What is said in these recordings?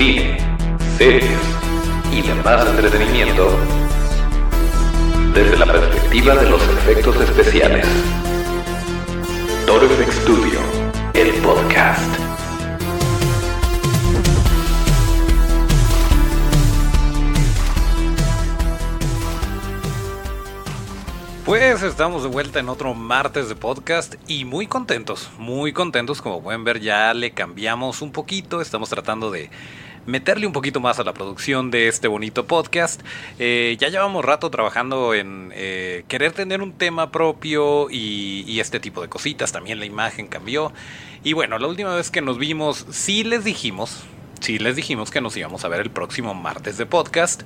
cine, series y demás entretenimiento desde la perspectiva de los efectos especiales. Toro FX Studio, el podcast. Pues estamos de vuelta en otro martes de podcast y muy contentos, muy contentos. Como pueden ver, ya le cambiamos un poquito. Estamos tratando de meterle un poquito más a la producción de este bonito podcast. Eh, ya llevamos rato trabajando en eh, querer tener un tema propio y, y, este tipo de cositas. También la imagen cambió. Y bueno, la última vez que nos vimos, sí les dijimos, sí les dijimos que nos íbamos a ver el próximo martes de podcast,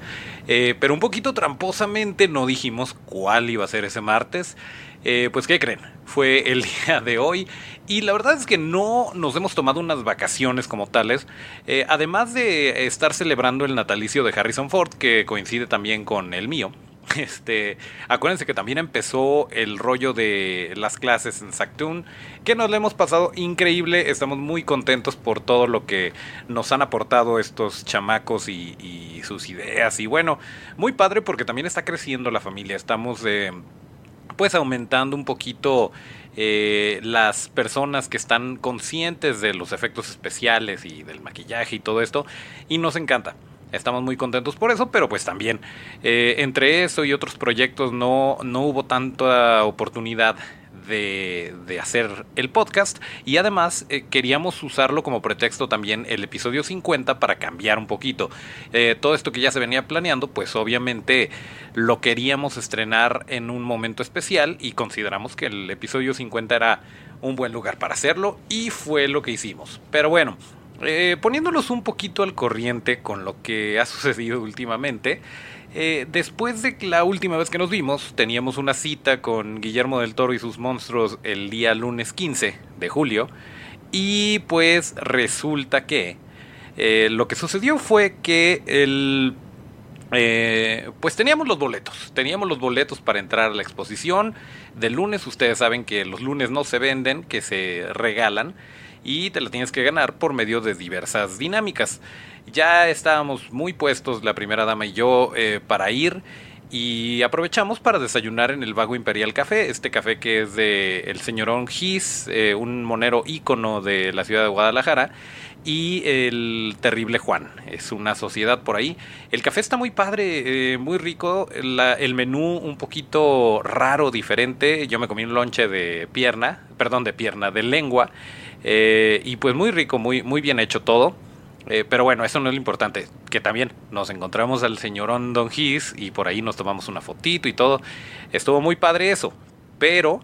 eh, pero un poquito tramposamente no dijimos cuál iba a ser ese martes. Eh, pues, ¿qué creen? Fue el día de hoy y la verdad es que no nos hemos tomado unas vacaciones como tales. Eh, además de estar celebrando el natalicio de Harrison Ford, que coincide también con el mío. Este, acuérdense que también empezó el rollo de las clases en Sactoon, que nos lo hemos pasado increíble. Estamos muy contentos por todo lo que nos han aportado estos chamacos y, sus ideas. Y bueno, muy padre porque también está creciendo la familia. Estamos eh, pues aumentando un poquito eh, las personas que están conscientes de los efectos especiales y del maquillaje y todo esto. Y nos encanta. Estamos muy contentos por eso, pero pues también eh, entre eso y otros proyectos no, no hubo tanta oportunidad de, hacer el podcast y además eh, queríamos usarlo como pretexto también el episodio 50 para cambiar un poquito. Eh, todo esto que ya se venía planeando, pues obviamente lo queríamos estrenar en un momento especial y consideramos que el episodio 50 era un buen lugar para hacerlo y fue lo que hicimos. Pero bueno, eh, poniéndolos un poquito al corriente con lo que ha sucedido últimamente, eh, después de la última vez que nos vimos, teníamos una cita con Guillermo del Toro y sus monstruos el día lunes 15 de julio, y pues resulta que eh, lo que sucedió fue que el pues teníamos los boletos, teníamos los boletos para entrar a la exposición. De lunes, ustedes saben que los lunes no se venden, que se regalan y te la tienes que ganar por medio de diversas dinámicas. Ya estábamos muy puestos, la primera dama y yo, eh, para ir y aprovechamos para desayunar en el Vago Imperial Café, este café que es de el señorón Gis, eh, un monero ícono de la ciudad de Guadalajara, y el terrible Juan, es una sociedad por ahí. El café está muy padre, eh, muy rico, el menú un poquito raro, diferente, yo me comí un lonche de pierna, perdón, de pierna, de lengua, y pues muy rico, muy, muy bien hecho todo. Eh, pero bueno, eso no es lo importante. Que también nos encontramos al señorón Don Gis y por ahí nos tomamos una fotito y todo. Estuvo muy padre eso. Pero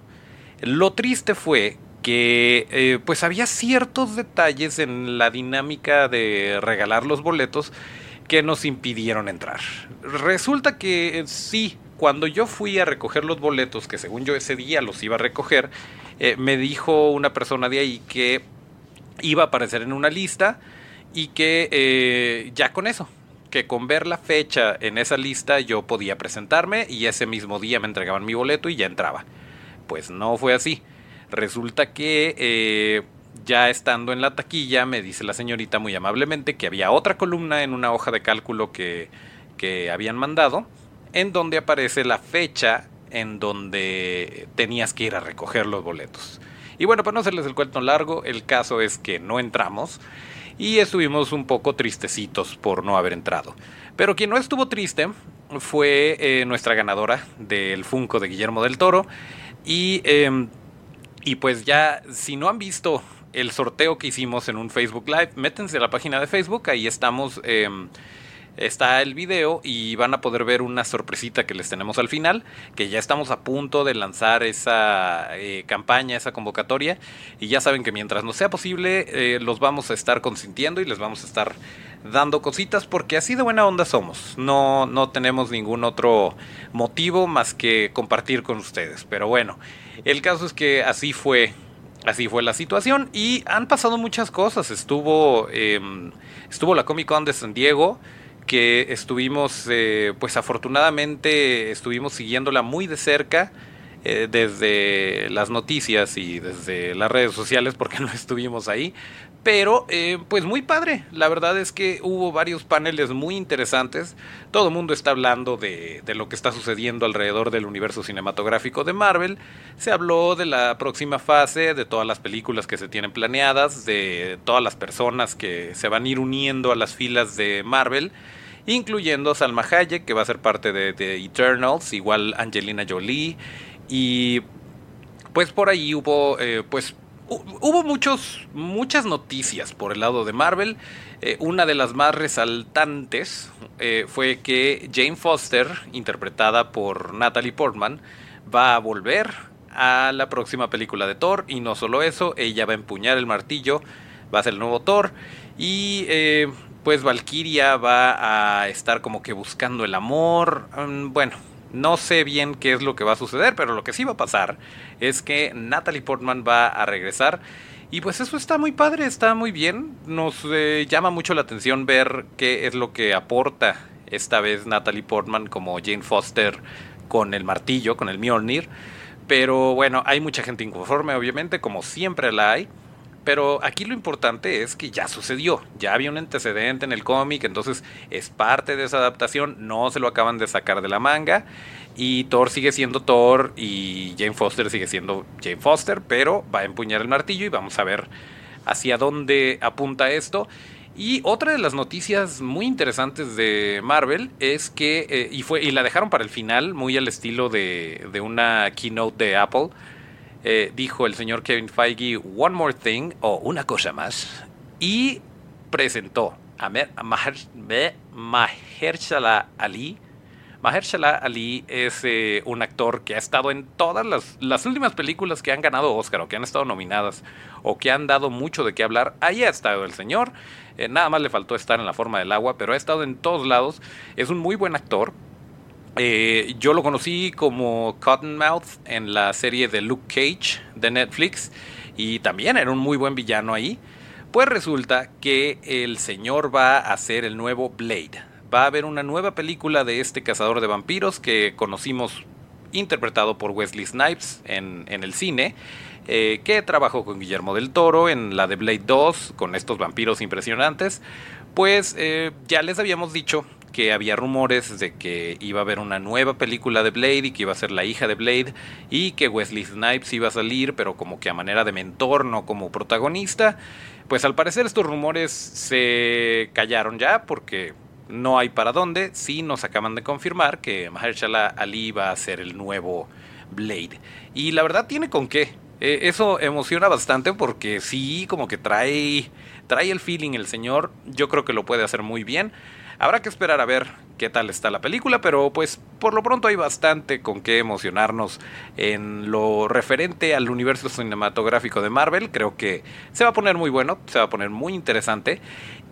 lo triste fue que eh, pues había ciertos detalles en la dinámica de regalar los boletos que nos impidieron entrar. Resulta que sí, cuando yo fui a recoger los boletos, que según yo ese día los iba a recoger, eh, me dijo una persona de ahí que iba a aparecer en una lista y que eh, ya con eso, que con ver la fecha en esa lista yo podía presentarme y ese mismo día me entregaban mi boleto y ya entraba. Pues no fue así. Resulta que eh, ya estando en la taquilla me dice la señorita muy amablemente que había otra columna en una hoja de cálculo que, que habían mandado en donde aparece la fecha en donde tenías que ir a recoger los boletos. Y bueno, para no hacerles el cuento largo, el caso es que no entramos y estuvimos un poco tristecitos por no haber entrado. Pero quien no estuvo triste fue eh, nuestra ganadora del Funko de Guillermo del Toro. Y, em, y pues ya, si no han visto el sorteo que hicimos en un Facebook Live, métense a la página de Facebook, ahí estamos... Em, está el video y van a poder ver una sorpresita que les tenemos al final, que ya estamos a punto de lanzar esa eh, campaña, esa convocatoria, y ya saben que mientras no sea posible, eh, los vamos a estar consintiendo y les vamos a estar dando cositas porque así de buena onda somos. No, no tenemos ningún otro motivo más que compartir con ustedes. Pero bueno, el caso es que así fue. Así fue la situación y han pasado muchas cosas. Estuvo, em, estuvo la Comic Con de San Diego, que estuvimos, eh, pues afortunadamente estuvimos siguiéndola muy de cerca eh, desde las noticias y desde las redes sociales porque no estuvimos ahí, Pero, eh, pues muy padre. La verdad es que hubo varios paneles muy interesantes. Todo el mundo está hablando de, de, lo que está sucediendo alrededor del universo cinematográfico de Marvel. Se habló de la próxima fase, de todas las películas que se tienen planeadas, de todas las personas que se van a ir uniendo a las filas de Marvel, incluyendo Salma Hayek, que va a ser parte de, Eternals, igual Angelina Jolie. Y pues por ahí hubo eh, pues hubo muchos, muchas noticias por el lado de Marvel. Eh, una de las más resaltantes eh, fue que Jane Foster, interpretada por Natalie Portman, va a volver a la próxima película de Thor. Y no solo eso, ella va a empuñar el martillo, va a ser el nuevo Thor. Y pues Valkyria va a estar como que buscando el amor. Mm, bueno, no sé bien qué es lo que va a suceder, pero lo que sí va a pasar es que Natalie Portman va a regresar. Y pues eso está muy padre, está muy bien. Nos eh, llama mucho la atención ver qué es lo que aporta esta vez Natalie Portman como Jane Foster con el martillo, con el Mjolnir. Pero bueno, hay mucha gente inconforme, obviamente, como siempre la hay. Pero aquí lo importante es que ya sucedió, ya había un antecedente en el cómic, entonces es parte de esa adaptación, no se lo acaban de sacar de la manga. Y Thor sigue siendo Thor y Jane Foster sigue siendo Jane Foster, pero va a empuñar el martillo y vamos a ver hacia dónde apunta esto. Y otra de las noticias muy interesantes de Marvel es que, eh, y, fue, y la dejaron para el final, muy al estilo de, de una keynote de Apple, eh, dijo el señor Kevin Feige One More Thing o una cosa más y presentó a, Mahershala Ali. Mahershala Ali es eh, un actor que ha estado en todas las, las, últimas películas que han ganado Oscar o que han estado nominadas o que han dado mucho de qué hablar. Ahí ha estado el señor. Eh, nada más le faltó estar en la forma del agua, pero ha estado en todos lados. Es un muy buen actor. Eh, yo lo conocí como Cottonmouth en la serie de Luke Cage de Netflix y también era un muy buen villano ahí. Pues resulta que el señor va a hacer el nuevo Blade. Va a haber una nueva película de este cazador de vampiros que conocimos interpretado por Wesley Snipes en, el cine. Eh, que trabajó con Guillermo del Toro en la de Blade 2 con estos vampiros impresionantes. Pues eh, ya les habíamos dicho que había rumores de que iba a haber una nueva película de Blade y que iba a ser la hija de Blade y que Wesley Snipes iba a salir, pero como que a manera de mentor, no como protagonista. Pues al parecer estos rumores se callaron ya porque no hay para dónde. Sí nos acaban de confirmar que Mahershala Ali va a ser el nuevo Blade. Y la verdad tiene con qué. Eh, eso emociona bastante porque sí, como que trae, trae el feeling el señor. Yo creo que lo puede hacer muy bien. Habrá que esperar a ver qué tal está la película, pero pues por lo pronto hay bastante con qué emocionarnos en lo referente al universo cinematográfico de Marvel. Creo que se va a poner muy bueno, se va a poner muy interesante.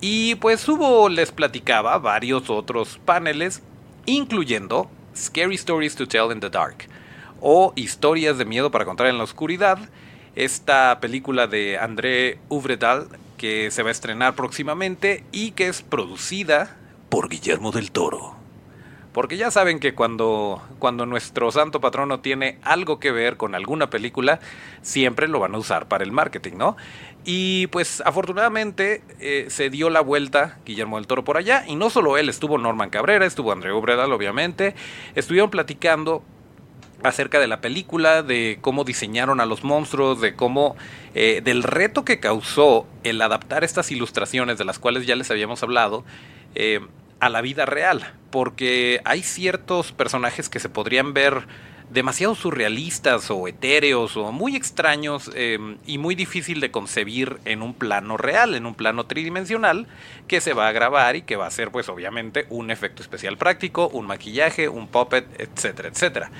Y pues hubo, les platicaba, varios otros paneles, incluyendo Scary Stories to Tell in the Dark o Historias de Miedo para Contar en la Oscuridad. Esta película de André Uvredal que se va a estrenar próximamente y que es producida por Guillermo del Toro. Porque ya saben que cuando, cuando nuestro santo patrono tiene algo que ver con alguna película, siempre lo van a usar para el marketing, ¿no? Y pues afortunadamente eh, se dio la vuelta Guillermo del Toro por allá, y no solo él, estuvo Norman Cabrera, estuvo André Obredal, obviamente, estuvieron platicando acerca de la película, de cómo diseñaron a los monstruos, de cómo, eh, del reto que causó el adaptar estas ilustraciones de las cuales ya les habíamos hablado, eh, a la vida real, porque hay ciertos personajes que se podrían ver demasiado surrealistas o etéreos o muy extraños em, y muy difícil de concebir en un plano real, en un plano tridimensional que se va a grabar y que va a ser pues obviamente un efecto especial práctico, un maquillaje, un puppet, etcétera, etcétera.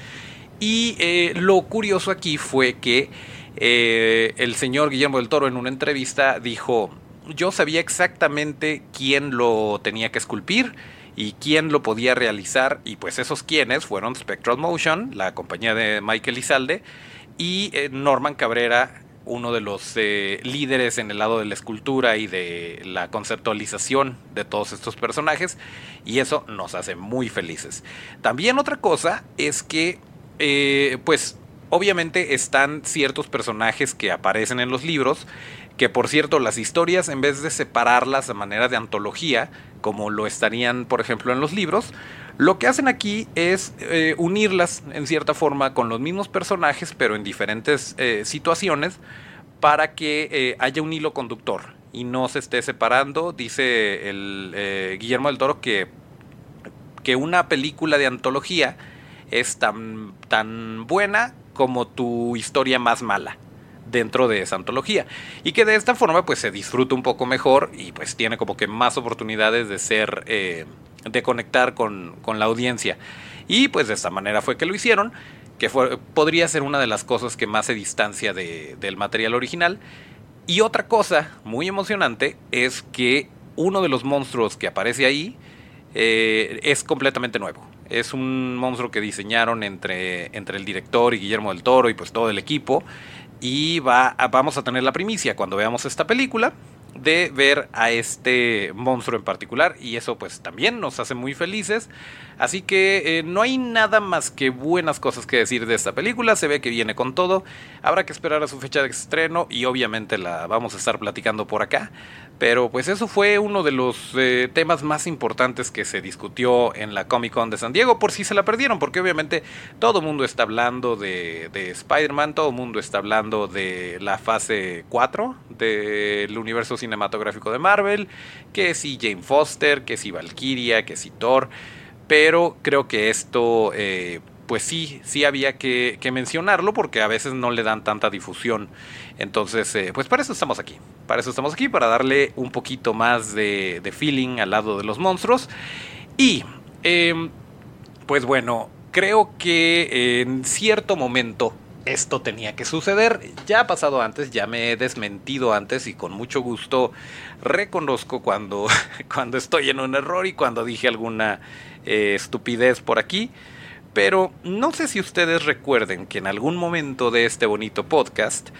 Y eh, lo curioso aquí fue que eh, el señor Guillermo del Toro en una entrevista dijo, yo sabía exactamente quién lo tenía que esculpir y quién lo podía realizar. Y pues esos quienes fueron Spectral Motion, la compañía de Michael Izalde, y eh, Norman Cabrera, uno de los eh, líderes en el lado de la escultura y de la conceptualización de todos estos personajes. Y eso nos hace muy felices. También otra cosa es que, eh, pues, obviamente están ciertos personajes que aparecen en los libros Que por cierto, las historias, en vez de separarlas a manera de antología, como lo estarían, por ejemplo, en los libros, lo que hacen aquí es eh, unirlas en cierta forma con los mismos personajes, pero en diferentes eh, situaciones, para que eh, haya un hilo conductor y no se esté separando. Dice el Guillermo del Toro que, que una película de antología es tan, tan buena como tu historia más mala dentro de esa antología. Y que de esta forma pues se disfruta un poco mejor y pues tiene como que más oportunidades de ser eh, de conectar con, la audiencia. Y pues de esta manera fue que lo hicieron que fue, podría ser una de las cosas que más se distancia del material original. Y otra cosa muy emocionante es que uno de los monstruos que aparece ahí eh, es completamente nuevo. Es un monstruo que diseñaron entre, entre el director y Guillermo del Toro y pues todo el equipo y va vamos a tener la primicia cuando veamos esta película de ver a este monstruo en particular y eso pues también nos hace muy felices. Así que eh, no hay nada más que buenas cosas que decir de esta película, se ve que viene con todo, habrá que esperar a su fecha de estreno y obviamente la vamos a estar platicando por acá. Pero pues eso fue uno de los eh, temas más importantes que se discutió en la Comic Con de San Diego, por si se la perdieron, porque obviamente todo el mundo está hablando de, de Spider-Man, todo el mundo está hablando de la fase 4 del universo cinematográfico de Marvel, que si Jane Foster, que si Valkyria, que si Thor, pero creo que esto... Eh, pues sí, sí había que, mencionarlo porque a veces no le dan tanta difusión. Entonces, eh, pues para eso estamos aquí. Para eso estamos aquí, para darle un poquito más de, feeling al lado de los monstruos. Y, em, pues bueno, creo que en cierto momento esto tenía que suceder. Ya ha pasado antes, ya me he desmentido antes y con mucho gusto reconozco cuando, cuando estoy en un error y cuando dije alguna eh, estupidez por aquí. Pero no sé si ustedes recuerden que en algún momento de este bonito podcast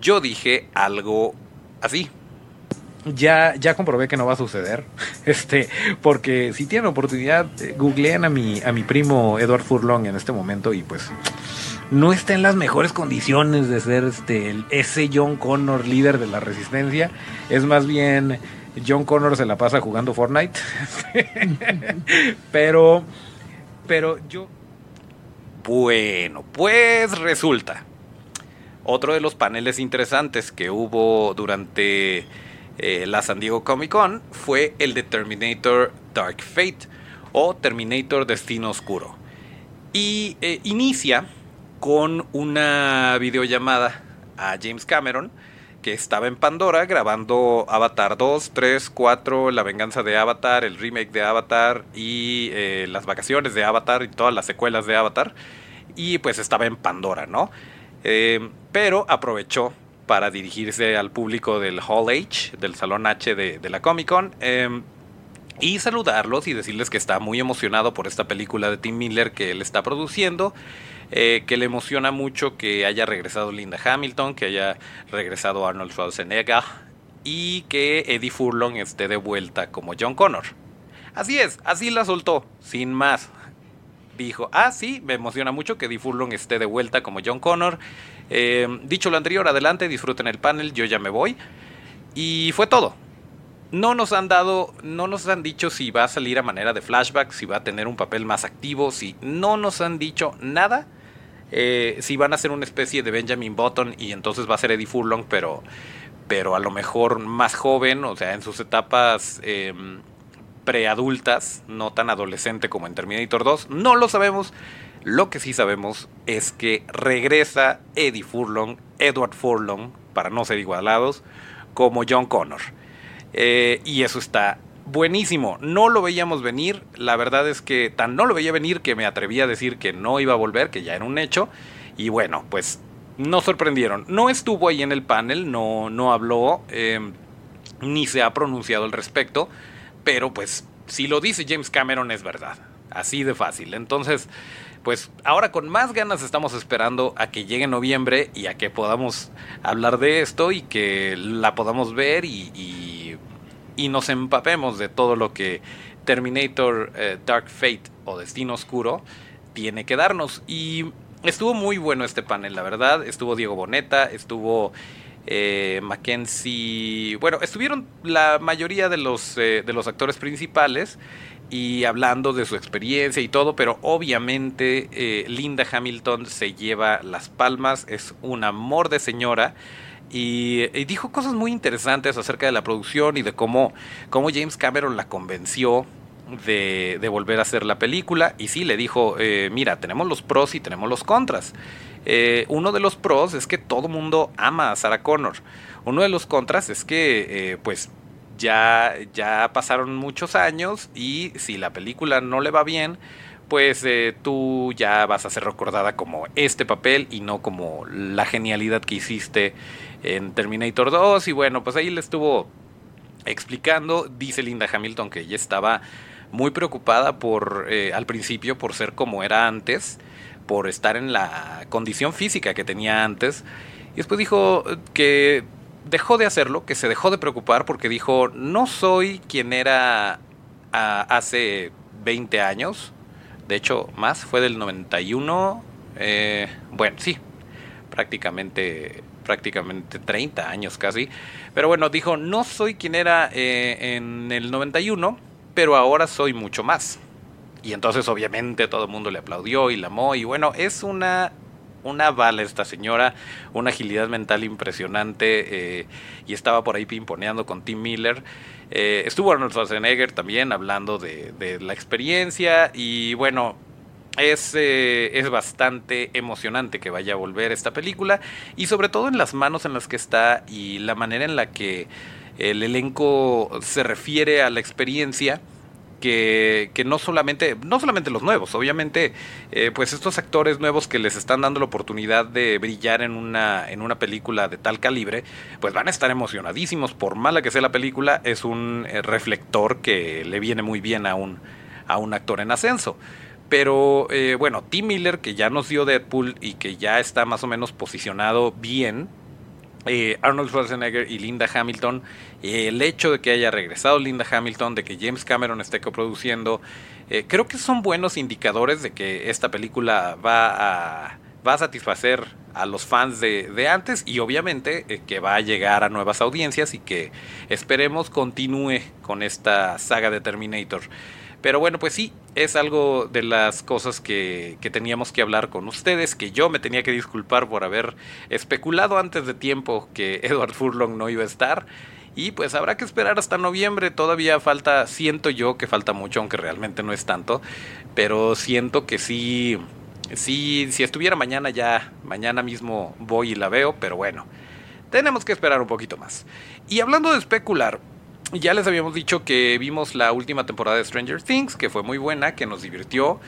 yo dije algo así. Ya, ya comprobé que no va a suceder. Este, porque si tienen oportunidad, eh, googleen a mi, a mi primo Edward Furlong en este momento y pues no está en las mejores condiciones de ser este, ese John Connor líder de la resistencia. Es más bien John Connor se la pasa jugando Fortnite. pero, pero yo bueno, pues resulta. Otro de los paneles interesantes que hubo durante eh, la San Diego Comic Con fue el de Terminator Dark Fate o Terminator Destino Oscuro. Y eh, inicia con una videollamada a James Cameron que estaba en Pandora grabando Avatar 2, 3, 4, La venganza de Avatar, el remake de Avatar y eh, las vacaciones de Avatar y todas las secuelas de Avatar. Y pues estaba en Pandora, ¿no? Eh, pero aprovechó para dirigirse al público del Hall H, del Salón H de, la Comic Con. Em, y saludarlos y decirles que está muy emocionado por esta película de Tim Miller que él está produciendo eh, que le emociona mucho que haya regresado Linda Hamilton, que haya regresado Arnold Schwarzenegger y que Eddie Furlong esté de vuelta como John Connor. Así es, así la soltó, sin más. Dijo, ah, sí, me emociona mucho que Eddie Furlong esté de vuelta como John Connor. Eh, dicho lo anterior, adelante, disfruten el panel, yo ya me voy. Y fue todo. No nos han dado, no nos han dicho si va a salir a manera de flashback, si va a tener un papel más activo, si no nos han dicho nada eh, si van a ser una especie de Benjamin Button y entonces va a ser Eddie Furlong, pero, pero a lo mejor más joven, o sea, en sus etapas em, preadultas, no tan adolescente como en Terminator 2. No lo sabemos. Lo que sí sabemos es que regresa Eddie Furlong, Edward Furlong, para no ser igualados, como John Connor. Eh, y eso está buenísimo. No lo veíamos venir. La verdad es que tan no lo veía venir que me atreví a decir que no iba a volver, que ya era un hecho. Y bueno, pues nos sorprendieron. No estuvo ahí en el panel, no, no habló, em, ni se ha pronunciado al respecto. Pero pues si lo dice James Cameron es verdad. Así de fácil. Entonces, pues ahora con más ganas estamos esperando a que llegue noviembre y a que podamos hablar de esto y que la podamos ver y y nos empapemos de todo lo que Terminator eh, Dark Fate o Destino Oscuro tiene que darnos. Y estuvo muy bueno este panel, la verdad. Estuvo Diego Boneta, estuvo eh, Mackenzie, bueno, estuvieron la mayoría de los, de los actores principales y hablando de su experiencia y todo, pero obviamente Linda Hamilton se lleva las palmas, es un amor de señora. Y, dijo cosas muy interesantes acerca de la producción y de cómo, cómo James Cameron la convenció de, volver a hacer la película. Y sí, le dijo, eh, mira, tenemos los pros y tenemos los contras. Eh, uno de los pros es que todo mundo ama a Sarah Connor. Uno de los contras es que, eh, pues, ya, ya pasaron muchos años y si la película no le va bien, pues tú ya vas a ser recordada como este papel y no como la genialidad que hiciste en Terminator 2 y bueno, pues ahí le estuvo explicando, dice Linda Hamilton que ella estaba muy preocupada por eh, al principio por ser como era antes, por estar en la condición física que tenía antes. Y después dijo que dejó de hacerlo, que se dejó de preocupar porque dijo, no soy quien era hace 20 años, de hecho más, fue del 91, eh, bueno, sí, prácticamente prácticamente 30 años casi. Pero bueno, dijo, no soy quien era eh, en el 91, pero ahora soy mucho más. Y entonces obviamente todo el mundo le aplaudió y la amó. Y bueno, es una, una bala esta señora, una agilidad mental impresionante. Eh, y estaba por ahí pimponeando con Tim Miller. Eh, estuvo Arnold Schwarzenegger también hablando de, de la experiencia. Y bueno, es, eh, es, bastante emocionante que vaya a volver esta película y sobre todo en las manos en las que está y la manera en la que el elenco se refiere a la experiencia que, que no solamente no solamente los nuevos obviamente eh, pues estos actores nuevos que les están dando la oportunidad de brillar en una en una película de tal calibre pues van a estar emocionadísimos. Por mala que sea la película es un eh, reflector que le viene muy bien a un a un actor en ascenso pero eh, bueno, Tim Miller, que ya nos dio Deadpool y que ya está más o menos posicionado bien, eh, Arnold Schwarzenegger y Linda Hamilton, eh, el hecho de que haya regresado Linda Hamilton, de que James Cameron esté coproduciendo, creo que son buenos indicadores de que esta película va a, va a satisfacer a los fans de, de antes y obviamente que va a llegar a nuevas audiencias y que esperemos continúe con esta saga de Terminator. Pero bueno, pues sí, es algo de las cosas que, teníamos que hablar con ustedes, que yo me tenía que disculpar por haber especulado antes de tiempo que Edward Furlong no iba a estar. Y pues habrá que esperar hasta noviembre, todavía falta, siento yo que falta mucho, aunque realmente no es tanto, pero siento que sí, sí, si estuviera mañana ya, mañana mismo voy y la veo, pero bueno, tenemos que esperar un poquito más. Y hablando de especular, ya les habíamos dicho que vimos la última temporada de Stranger Things, que fue muy buena, que nos divirtió.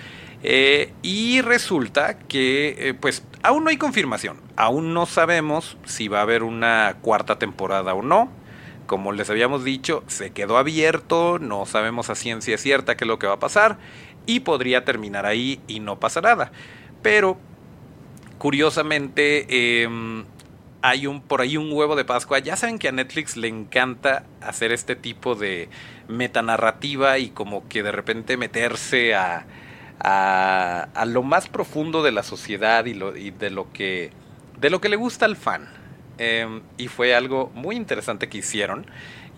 Eh, y resulta que, eh, pues, aún no hay confirmación. Aún no sabemos si va a haber una cuarta temporada o no. Como les habíamos dicho, se quedó abierto, no sabemos a ciencia cierta qué es lo que va a pasar. Y podría terminar ahí y no pasa nada. Pero, curiosamente, em, hay un por ahí un huevo de Pascua. Ya saben que a Netflix le encanta hacer este tipo de metanarrativa y como que de repente meterse a, a, lo más profundo de la sociedad y, lo, y, de lo que de lo que le gusta al fan. Em, y fue algo muy interesante que hicieron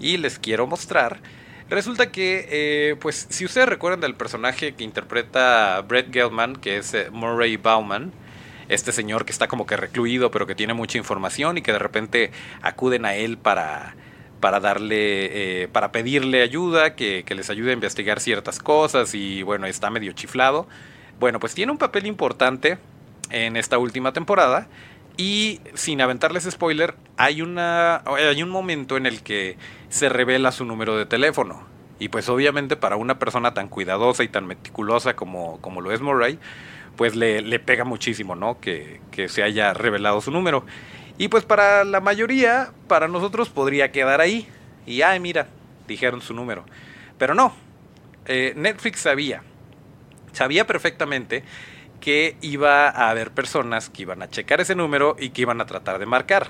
y les quiero mostrar. Resulta que, eh, pues, si ustedes recuerdan del personaje que interpreta Brett Gelman, que es eh, Murray Bauman, este señor que está como que recluido, pero que tiene mucha información y que de repente acuden a él para, para darle, eh, para pedirle ayuda, que, les ayude a investigar ciertas cosas y bueno, está medio chiflado. Bueno, pues tiene un papel importante en esta última temporada y sin aventarles spoiler, hay, una, hay un momento en el que se revela su número de teléfono. Y pues obviamente para una persona tan cuidadosa y tan meticulosa como, como lo es Murray, pues le, pega muchísimo, ¿no? Que, se haya revelado su número. Y pues para la mayoría, para nosotros podría quedar ahí. Y, ay, mira, dijeron su número. Pero no, eh, Netflix sabía, sabía perfectamente que iba a haber personas que iban a checar ese número y que iban a tratar de marcar.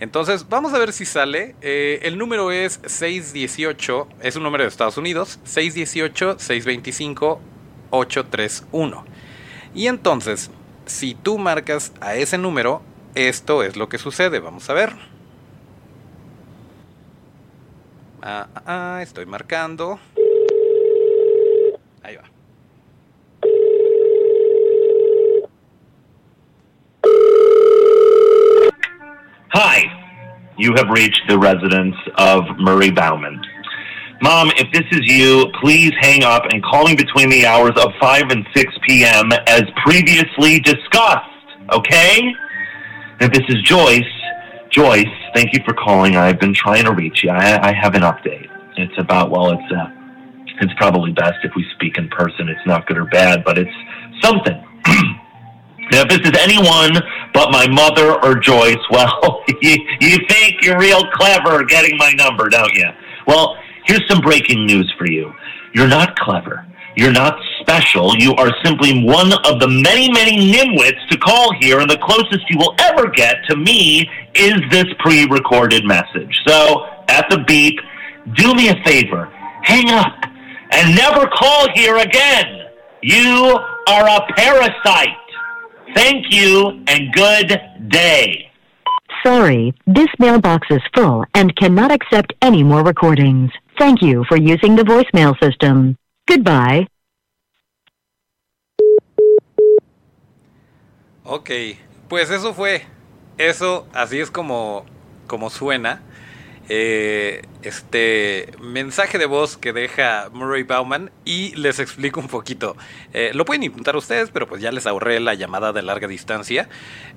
Entonces, vamos a ver si sale. Eh, el número es 618, es un número de Estados Unidos, 618-625-831. Y entonces, si tú marcas a ese número, esto es lo que sucede. Vamos a ver. Ah, ah, ah estoy marcando. Ahí va. Hi, you have reached the residence of Murray Bauman. Mom, if this is you, please hang up and call me between the hours of 5 and 6 p.m. as previously discussed, okay? If this is Joyce, Joyce, thank you for calling. I've been trying to reach you. I, I have an update. It's about, well, it's, uh, it's probably best if we speak in person. It's not good or bad, but it's something. now, if this is anyone but my mother or Joyce, well, you, you think you're real clever getting my number, don't you? Well, here's some breaking news for you. You're not clever. You're not special. You are simply one of the many, many nimwits to call here, and the closest you will ever get to me is this pre recorded message. So, at the beep, do me a favor hang up and never call here again. You are a parasite. Thank you and good day. Sorry, this mailbox is full and cannot accept any more recordings. Thank you for using the voicemail system. Goodbye. Ok, pues eso fue. Eso, así es como, como suena. Eh, este mensaje de voz que deja Murray Bauman y les explico un poquito. Eh, lo pueden intentar ustedes, pero pues ya les ahorré la llamada de larga distancia.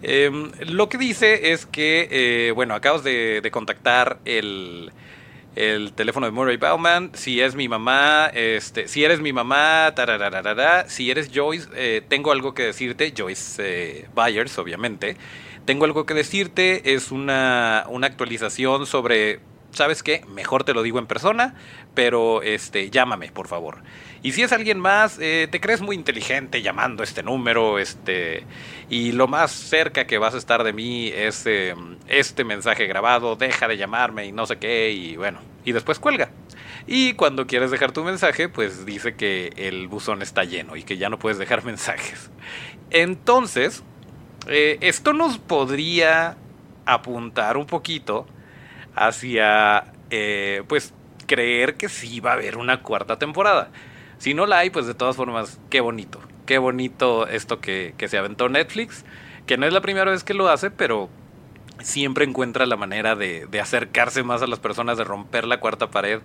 Eh, lo que dice es que, eh, bueno, acabas de, contactar el, el teléfono de Murray Bauman. Si es mi mamá, este, si eres mi mamá, si eres Joyce, eh, tengo algo que decirte, Joyce Byers, obviamente. Tengo algo que decirte, es una, una actualización sobre, ¿sabes qué? Mejor te lo digo en persona, pero este, llámame, por favor. Y si es alguien más, eh, te crees muy inteligente llamando este número, este, y lo más cerca que vas a estar de mí es eh, este mensaje grabado, deja de llamarme y no sé qué, y bueno, y después cuelga. Y cuando quieres dejar tu mensaje, pues dice que el buzón está lleno y que ya no puedes dejar mensajes. Entonces, eh, esto nos podría apuntar un poquito hacia, eh, pues, creer que sí va a haber una cuarta temporada. Si no la hay, pues de todas formas, qué bonito. Qué bonito esto que, que se aventó Netflix, que no es la primera vez que lo hace, pero siempre encuentra la manera de, acercarse más a las personas, de romper la cuarta pared.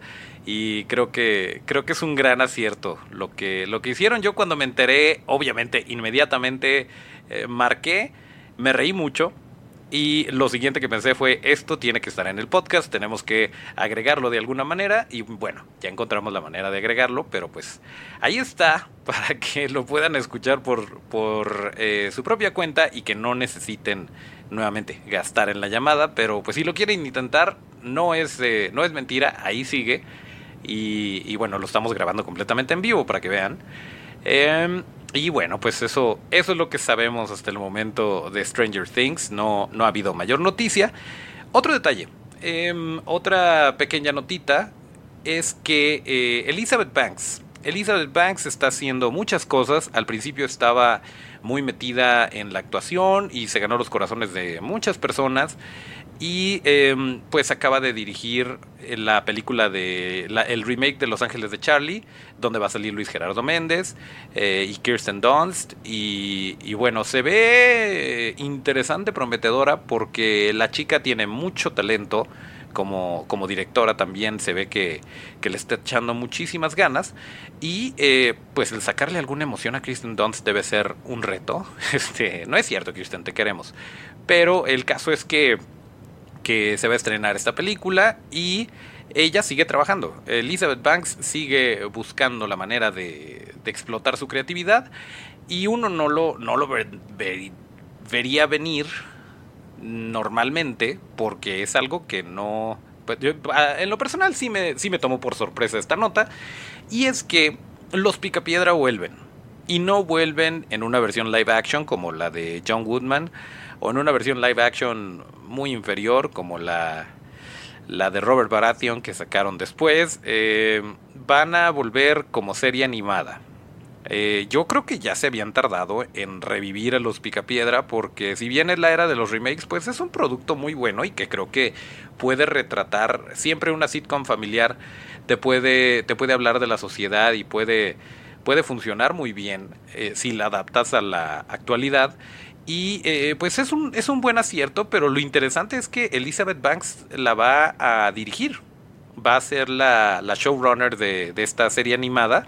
Y creo que, creo que es un gran acierto lo que, lo que hicieron. Yo cuando me enteré, obviamente, inmediatamente eh, marqué, me reí mucho. Y lo siguiente que pensé fue, esto tiene que estar en el podcast, tenemos que agregarlo de alguna manera. Y bueno, ya encontramos la manera de agregarlo, pero pues ahí está para que lo puedan escuchar por, por eh, su propia cuenta y que no necesiten nuevamente gastar en la llamada, pero pues si lo quieren intentar, no es, eh, no es mentira, ahí sigue. Y, y, bueno, lo estamos grabando completamente en vivo para que vean. Eh, y bueno, pues eso, eso es lo que sabemos hasta el momento de Stranger Things. No, no ha habido mayor noticia. Otro detalle, eh, otra pequeña notita es que eh, Elizabeth Banks, Elizabeth Banks está haciendo muchas cosas. Al principio estaba muy metida en la actuación y se ganó los corazones de muchas personas. Y eh, pues acaba de dirigir la película de la, el remake de Los Ángeles de Charlie, donde va a salir Luis Gerardo Méndez eh, y Kirsten Dunst. Y, bueno, se ve interesante, prometedora, porque la chica tiene mucho talento. Como, como directora también se ve que, que le está echando muchísimas ganas. Y eh, pues el sacarle alguna emoción a Kristen Dunst debe ser un reto. Este, no es cierto, Kristen, te queremos. Pero el caso es que que se va a estrenar esta película y ella sigue trabajando. Elizabeth Banks sigue buscando la manera de, de explotar su creatividad y uno no lo, no lo ver, ver, vería venir normalmente porque es algo que no... Pues yo, en lo personal sí me, sí me tomó por sorpresa esta nota y es que los Picapiedra vuelven y no vuelven en una versión live action como la de John Woodman o en una versión live action muy inferior como la, la de Robert Baratheon que sacaron después, eh, van a volver como serie animada. Eh, yo creo que ya se habían tardado en revivir a los Picapiedra porque si bien es la era de los remakes, pues es un producto muy bueno y que creo que puede retratar siempre una sitcom familiar, te puede, te puede hablar de la sociedad y puede, puede funcionar muy bien eh, si la adaptas a la actualidad. Y eh, pues es un, es un buen acierto, pero lo interesante es que Elizabeth Banks la va a dirigir. Va a ser la, la showrunner de, de esta serie animada.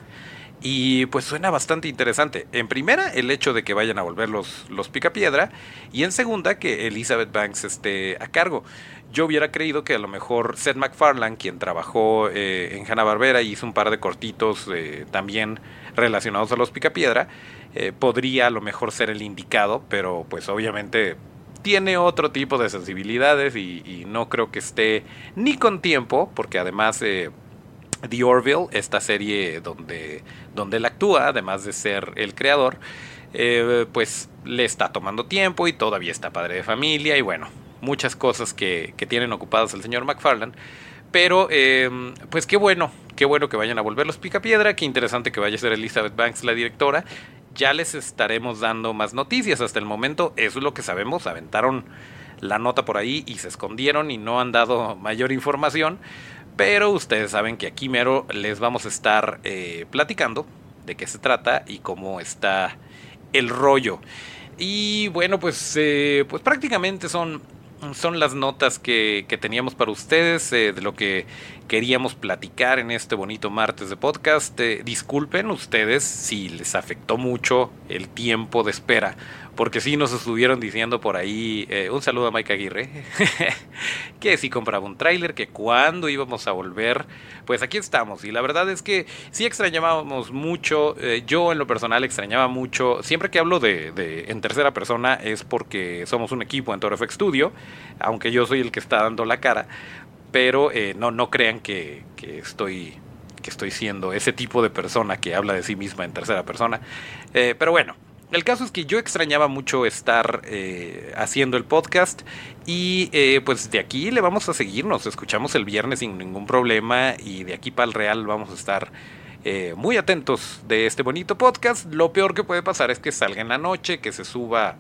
Y pues suena bastante interesante. En primera, el hecho de que vayan a volver los, los Picapiedra. Y en segunda, que Elizabeth Banks esté a cargo. Yo hubiera creído que a lo mejor Seth MacFarlane, quien trabajó eh, en Hanna-Barbera y hizo un par de cortitos eh, también relacionados a los Picapiedra, eh, podría a lo mejor ser el indicado, pero pues obviamente tiene otro tipo de sensibilidades y, y no creo que esté ni con tiempo, porque además The Orville, esta serie donde, donde él actúa, además de ser el creador, eh, pues le está tomando tiempo y todavía está padre de familia y bueno, muchas cosas que, que tienen ocupadas el señor McFarland. Pero, eh, pues qué bueno, qué bueno que vayan a volver los Picapiedra, qué interesante que vaya a ser Elizabeth Banks la directora. Ya les estaremos dando más noticias. Hasta el momento, eso es lo que sabemos. Aventaron la nota por ahí y se escondieron y no han dado mayor información. Pero ustedes saben que aquí mero les vamos a estar eh, platicando de qué se trata y cómo está el rollo. Y bueno, pues, eh, pues prácticamente son, son las notas que, que teníamos para ustedes, eh, de lo que queríamos platicar en este bonito martes de podcast. Eh, disculpen ustedes si les afectó mucho el tiempo de espera, porque sí nos estuvieron diciendo por ahí, eh, un saludo a Mike Aguirre, que si compraba un tráiler, que cuando íbamos a volver, pues aquí estamos. Y la verdad es que sí extrañábamos mucho, eh, yo en lo personal extrañaba mucho, siempre que hablo de, en tercera persona es porque somos un equipo en ToroFX Studio, aunque yo soy el que está dando la cara, pero eh, no, no crean que, que estoy que estoy siendo ese tipo de persona que habla de sí misma en tercera persona. Pero bueno, el caso es que yo extrañaba mucho estar eh, haciendo el podcast y eh, pues de aquí le vamos a seguir, nos escuchamos el viernes sin ningún problema y de aquí para el real vamos a estar eh, muy atentos de este bonito podcast. Lo peor que puede pasar es que salga en la noche, que se suba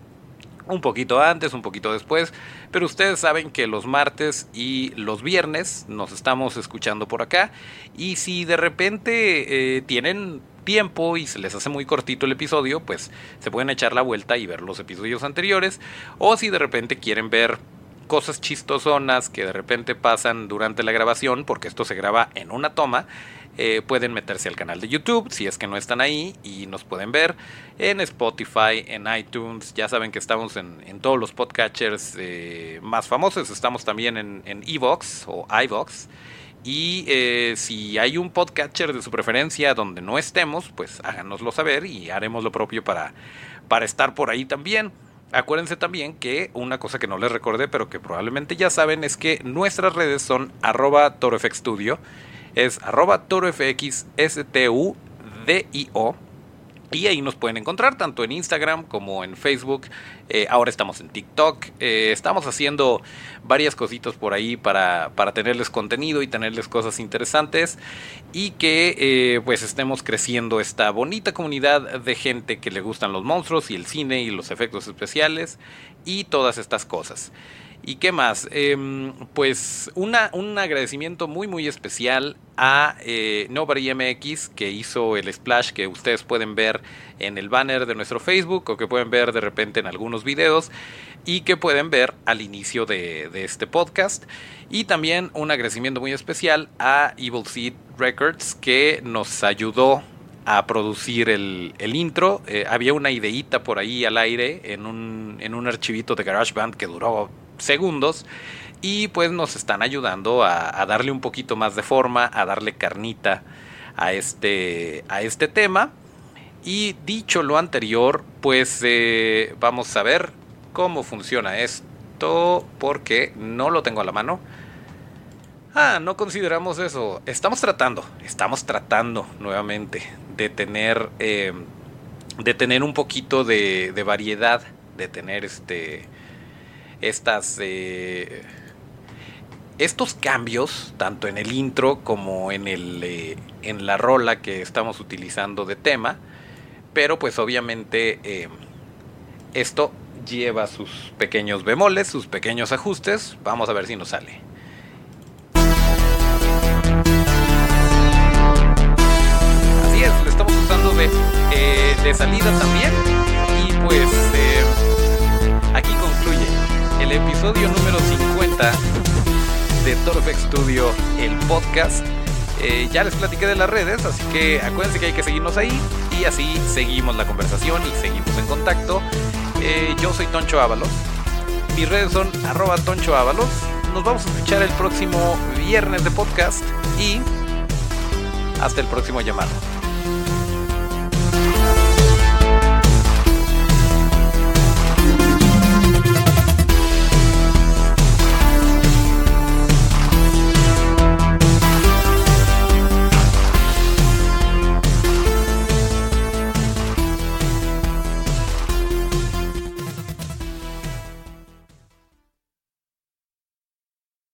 un poquito antes, un poquito después, pero ustedes saben que los martes y los viernes nos estamos escuchando por acá y si de repente tienen y se les hace muy cortito el episodio, pues se pueden echar la vuelta y ver los episodios anteriores o si de repente quieren ver cosas chistosonas que de repente pasan durante la grabación, porque esto se graba en una toma, eh, pueden meterse al canal de YouTube si es que no están ahí y nos pueden ver en Spotify, en iTunes. Ya saben que estamos en, en todos los podcatchers eh, más famosos. Estamos también en, en Evox o iVox. Y eh, si hay un podcatcher de su preferencia donde no estemos, pues háganoslo saber y haremos lo propio para, para estar por ahí también. Acuérdense también que una cosa que no les recordé, pero que probablemente ya saben, es que nuestras redes son arroba torofxstudio, es arroba torofxstudio, y ahí nos pueden encontrar tanto en Instagram como en Facebook. Eh, ahora estamos en TikTok. Eh, estamos haciendo varias cositas por ahí para, para, tenerles contenido y tenerles cosas interesantes. Y que eh, pues estemos creciendo esta bonita comunidad de gente que le gustan los monstruos y el cine y los efectos especiales y todas estas cosas. ¿Y qué más? Eh, pues una, un agradecimiento muy muy especial a eh, Nobody MX que hizo el splash que ustedes pueden ver en el banner de nuestro Facebook o que pueden ver de repente en algunos videos y que pueden ver al inicio de, de este podcast. Y también un agradecimiento muy especial a Evil Seed Records que nos ayudó a producir el, el intro. Eh, había una ideita por ahí al aire en un, en un archivito de GarageBand que duró segundos y pues nos están ayudando a, darle un poquito más de forma, a darle carnita a este, a este tema. Y dicho lo anterior, pues eh, vamos a ver cómo funciona esto porque no lo tengo a la mano. Ah, no consideramos eso. Estamos tratando, estamos tratando nuevamente de tener, eh, de tener un poquito de variedad, de tener este estas eh, estos cambios tanto en el intro como en el eh, en la rola que estamos utilizando de tema pero pues obviamente eh, esto lleva sus pequeños bemoles, sus pequeños ajustes. Vamos a ver si nos sale. Así es, lo estamos usando de, eh, de salida también. Episodio número 50 de Torfex Studio, el podcast. Eh, ya les platiqué de las redes, así que acuérdense que hay que seguirnos ahí y así seguimos la conversación y seguimos en contacto. Eh, yo soy Toncho Ábalos. Mis redes son arroba Toncho. Nos vamos a escuchar el próximo viernes de podcast y hasta el próximo llamado.